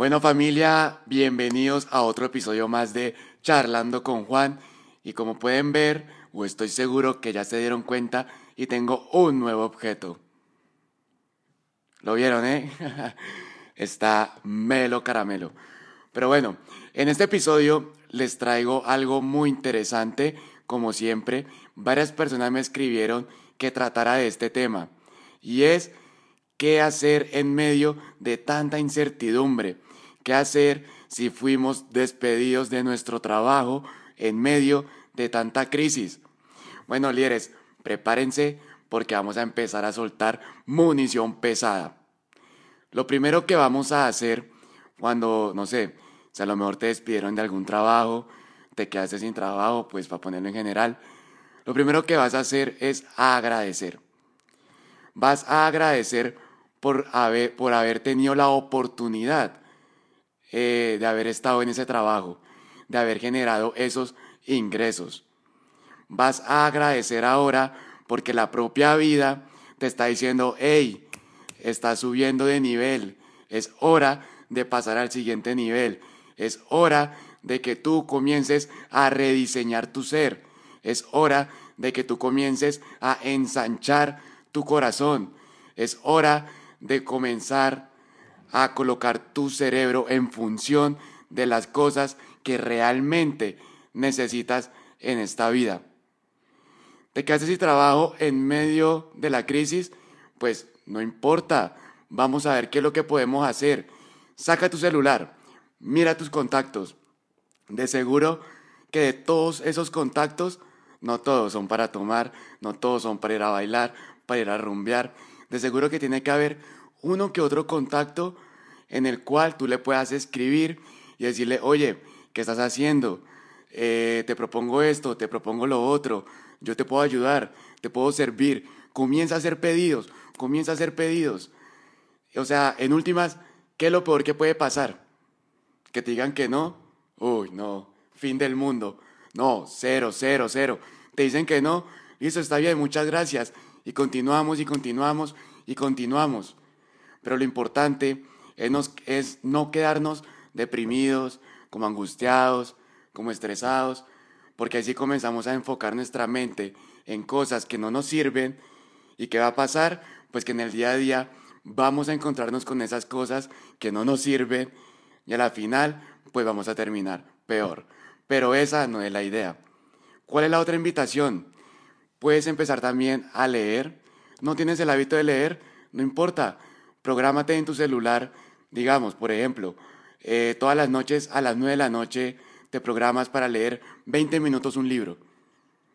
Bueno familia, bienvenidos a otro episodio más de Charlando con Juan y como pueden ver, o estoy seguro que ya se dieron cuenta y tengo un nuevo objeto. ¿Lo vieron, eh? Está melo caramelo. Pero bueno, en este episodio les traigo algo muy interesante. Como siempre, varias personas me escribieron que tratara de este tema. Y es qué hacer en medio de tanta incertidumbre. ¿Qué hacer si fuimos despedidos de nuestro trabajo en medio de tanta crisis? Bueno, líderes, prepárense porque vamos a empezar a soltar munición pesada. Lo primero que vamos a hacer cuando, no sé, si a lo mejor te despidieron de algún trabajo, te quedaste sin trabajo, pues para ponerlo en general, lo primero que vas a hacer es agradecer. Vas a agradecer por haber, por haber tenido la oportunidad eh, de haber estado en ese trabajo, de haber generado esos ingresos. Vas a agradecer ahora porque la propia vida te está diciendo, hey, estás subiendo de nivel, es hora de pasar al siguiente nivel, es hora de que tú comiences a rediseñar tu ser, es hora de que tú comiences a ensanchar tu corazón, es hora de comenzar a colocar tu cerebro en función de las cosas que realmente necesitas en esta vida te quedaste sin trabajo en medio de la crisis, pues no importa, vamos a ver qué es lo que podemos hacer. Saca tu celular, mira tus contactos. De seguro que de todos esos contactos, no todos son para tomar, no todos son para ir a bailar, para ir a rumbear. De seguro que tiene que haber uno que otro contacto en el cual tú le puedas escribir y decirle, oye, ¿qué estás haciendo? Eh, te propongo esto, te propongo lo otro, yo te puedo ayudar, te puedo servir. Comienza a hacer pedidos, comienza a hacer pedidos. O sea, en últimas, ¿qué es lo peor que puede pasar? Que te digan que no. Uy, no, fin del mundo. No, cero, cero, cero. Te dicen que no. Listo, está bien, muchas gracias. Y continuamos y continuamos y continuamos. Pero lo importante es, no quedarnos deprimidos, como angustiados, como estresados, porque así comenzamos a enfocar nuestra mente en cosas que no nos sirven y qué va a pasar, pues que en el día a día vamos a encontrarnos con esas cosas que no nos sirven y a la final pues vamos a terminar peor. Pero esa no es la idea. ¿Cuál es la otra invitación? Puedes empezar también a leer. ¿No tienes el hábito de leer? No importa. Prográmate en tu celular, digamos, por ejemplo, eh, todas las noches a las 9 de la noche te programas para leer 20 minutos un libro.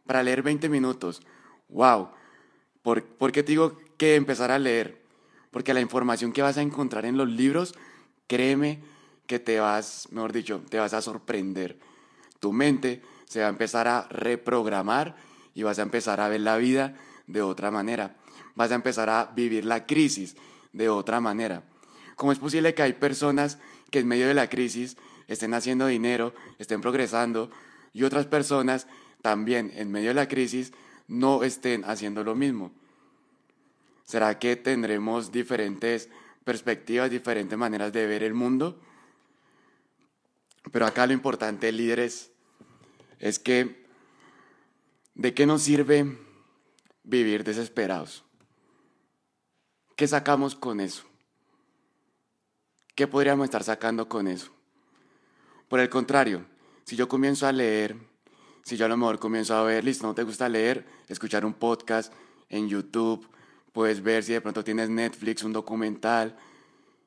Para leer 20 minutos. ¡Wow! ¿Por, ¿Por, qué te digo que empezar a leer? Porque la información que vas a encontrar en los libros, créeme que te vas, mejor dicho, te vas a sorprender. Tu mente se va a empezar a reprogramar y vas a empezar a ver la vida de otra manera. Vas a empezar a vivir la crisis de otra manera. ¿Cómo es posible que hay personas que en medio de la crisis estén haciendo dinero, estén progresando y otras personas también en medio de la crisis no estén haciendo lo mismo? ¿Será que tendremos diferentes perspectivas, diferentes maneras de ver el mundo? Pero acá lo importante, líderes, es que ¿de qué nos sirve vivir desesperados? ¿Qué sacamos con eso? ¿Qué podríamos estar sacando con eso? Por el contrario, si yo comienzo a leer, si yo a lo mejor comienzo a ver, listo, no te gusta leer, escuchar un podcast en YouTube, puedes ver si de pronto tienes Netflix, un documental,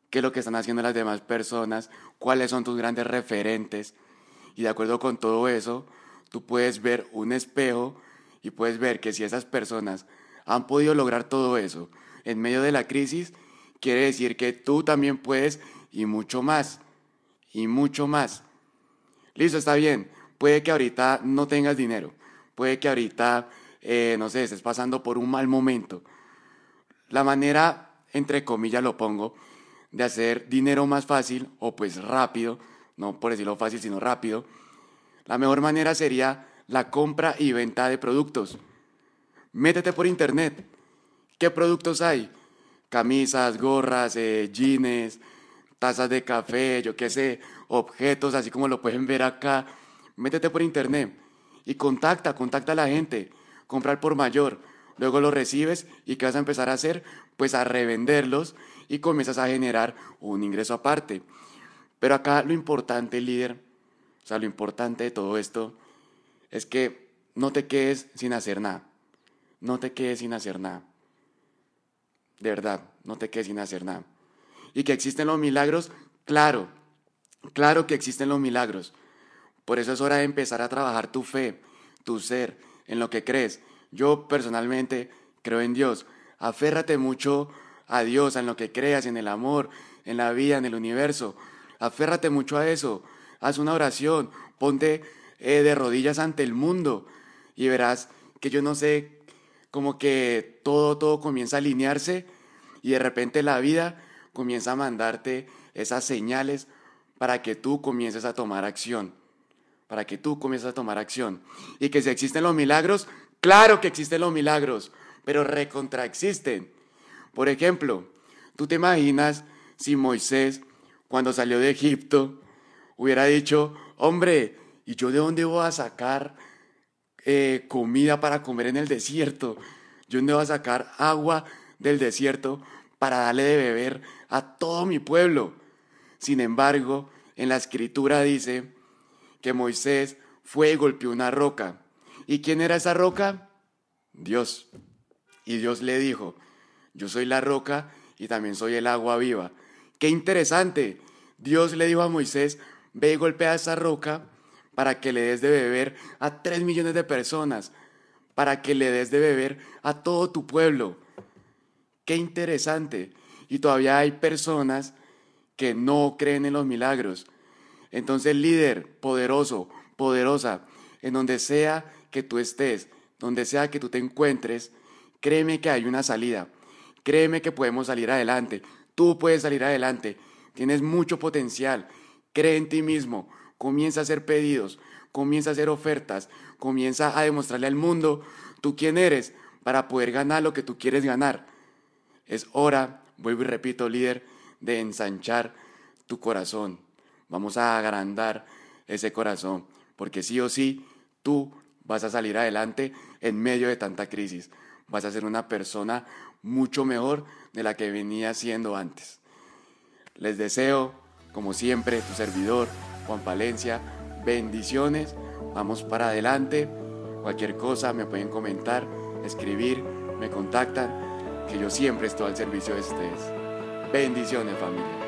qué es lo que están haciendo las demás personas, cuáles son tus grandes referentes. Y de acuerdo con todo eso, tú puedes ver un espejo y puedes ver que si esas personas han podido lograr todo eso en medio de la crisis, quiere decir que tú también puedes y mucho más, y mucho más. Listo, está bien. Puede que ahorita no tengas dinero. Puede que ahorita, eh, no sé, estés pasando por un mal momento. La manera, entre comillas lo pongo, de hacer dinero más fácil o pues rápido, no por decirlo fácil, sino rápido, la mejor manera sería la compra y venta de productos. Métete por internet. ¿Qué productos hay? Camisas, gorras, eh, jeans, tazas de café, yo qué sé, objetos, así como lo pueden ver acá. Métete por internet y contacta, contacta a la gente, comprar por mayor. Luego los recibes y ¿qué vas a empezar a hacer? Pues a revenderlos y comienzas a generar un ingreso aparte. Pero acá lo importante, líder, o sea, lo importante de todo esto es que no te quedes sin hacer nada. No te quedes sin hacer nada. De verdad, no te quedes sin hacer nada. Y que existen los milagros, claro, claro que existen los milagros. Por eso es hora de empezar a trabajar tu fe, tu ser, en lo que crees. Yo personalmente creo en Dios. Aférrate mucho a Dios, en lo que creas, en el amor, en la vida, en el universo. Aférrate mucho a eso. Haz una oración, ponte eh, de rodillas ante el mundo y verás que yo no sé, como que todo, todo comienza a alinearse y de repente la vida comienza a mandarte esas señales para que tú comiences a tomar acción. Para que tú comiences a tomar acción. Y que si existen los milagros, claro que existen los milagros, pero recontraexisten. Por ejemplo, tú te imaginas si Moisés, cuando salió de Egipto, hubiera dicho, hombre, ¿y yo de dónde voy a sacar eh, comida para comer en el desierto? ¿Yo dónde voy a sacar agua del desierto para darle de beber a todo mi pueblo? Sin embargo, en la escritura dice que Moisés fue y golpeó una roca. ¿Y quién era esa roca? Dios. Y Dios le dijo, yo soy la roca y también soy el agua viva. Qué interesante. Dios le dijo a Moisés, ve y golpea esa roca para que le des de beber a tres millones de personas, para que le des de beber a todo tu pueblo. Qué interesante. Y todavía hay personas que no creen en los milagros. Entonces, líder, poderoso, poderosa, en donde sea que tú estés, donde sea que tú te encuentres, créeme que hay una salida. Créeme que podemos salir adelante. Tú puedes salir adelante. Tienes mucho potencial. Cree en ti mismo. Comienza a hacer pedidos. Comienza a hacer ofertas. Comienza a demostrarle al mundo tú quién eres para poder ganar lo que tú quieres ganar. Es hora, vuelvo y repito, líder, de ensanchar tu corazón. Vamos a agrandar ese corazón, porque sí o sí, tú vas a salir adelante en medio de tanta crisis. Vas a ser una persona mucho mejor de la que venía siendo antes. Les deseo, como siempre, tu servidor, Juan Palencia, bendiciones, vamos para adelante, cualquier cosa me pueden comentar, escribir, me contactan, que yo siempre estoy al servicio de ustedes. Bendiciones familia.